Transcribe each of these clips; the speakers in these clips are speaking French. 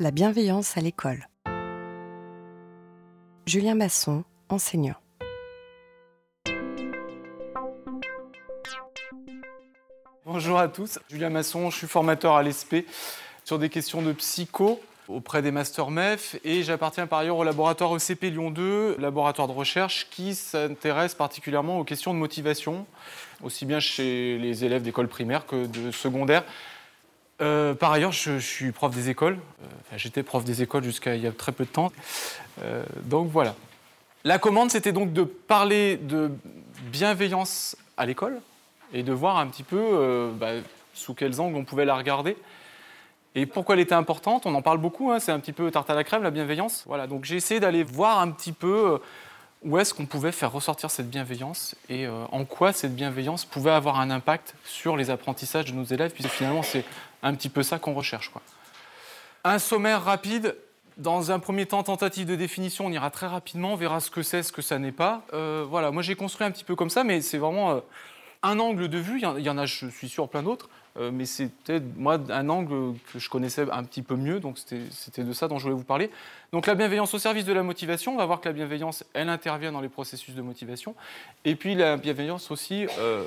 La bienveillance à l'école. Julien Masson, enseignant. Bonjour à tous, Julien Masson, je suis formateur à l'ESP sur des questions de psycho auprès des Master MEF et j'appartiens par ailleurs au laboratoire ECP Lyon 2, laboratoire de recherche qui s'intéresse particulièrement aux questions de motivation, aussi bien chez les élèves d'école primaire que de secondaire. Euh, par ailleurs, je, suis prof des écoles. Euh, J'étais prof des écoles jusqu'à il y a très peu de temps. Euh, donc voilà. La commande, c'était donc de parler de bienveillance à l'école et de voir un petit peu bah, sous quels angles on pouvait la regarder. Et pourquoi elle était importante? On en parle beaucoup, hein, c'est un petit peu tarte à la crème, la bienveillance. Voilà, donc j'ai essayé d'aller voir un petit peu où est-ce qu'on pouvait faire ressortir cette bienveillance et en quoi cette bienveillance pouvait avoir un impact sur les apprentissages de nos élèves, puisque finalement c'est un petit peu ça qu'on recherche. Quoi. Un sommaire rapide. Dans un premier temps, tentative de définition, on ira très rapidement, on verra ce que c'est, ce que ça n'est pas. Euh, voilà, moi j'ai construit un petit peu comme ça, mais c'est vraiment euh, un angle de vue. Il y en a, je suis sûr, plein d'autres. Euh, mais c'était moi un angle que je connaissais un petit peu mieux, donc c'était de ça dont je voulais vous parler. Donc la bienveillance au service de la motivation, on va voir que la bienveillance, elle intervient dans les processus de motivation, et puis la bienveillance aussi euh,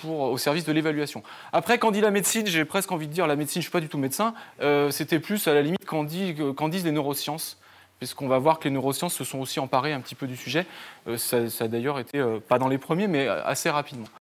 pour, au service de l'évaluation. Après, quand dit la médecine, j'ai presque envie de dire la médecine, je ne suis pas du tout médecin, euh, c'était plus à la limite quand, dit, quand disent les neurosciences puisqu'on va voir que les neurosciences se sont aussi emparées un petit peu du sujet. ça a d'ailleurs été, pas dans les premiers, mais assez rapidement.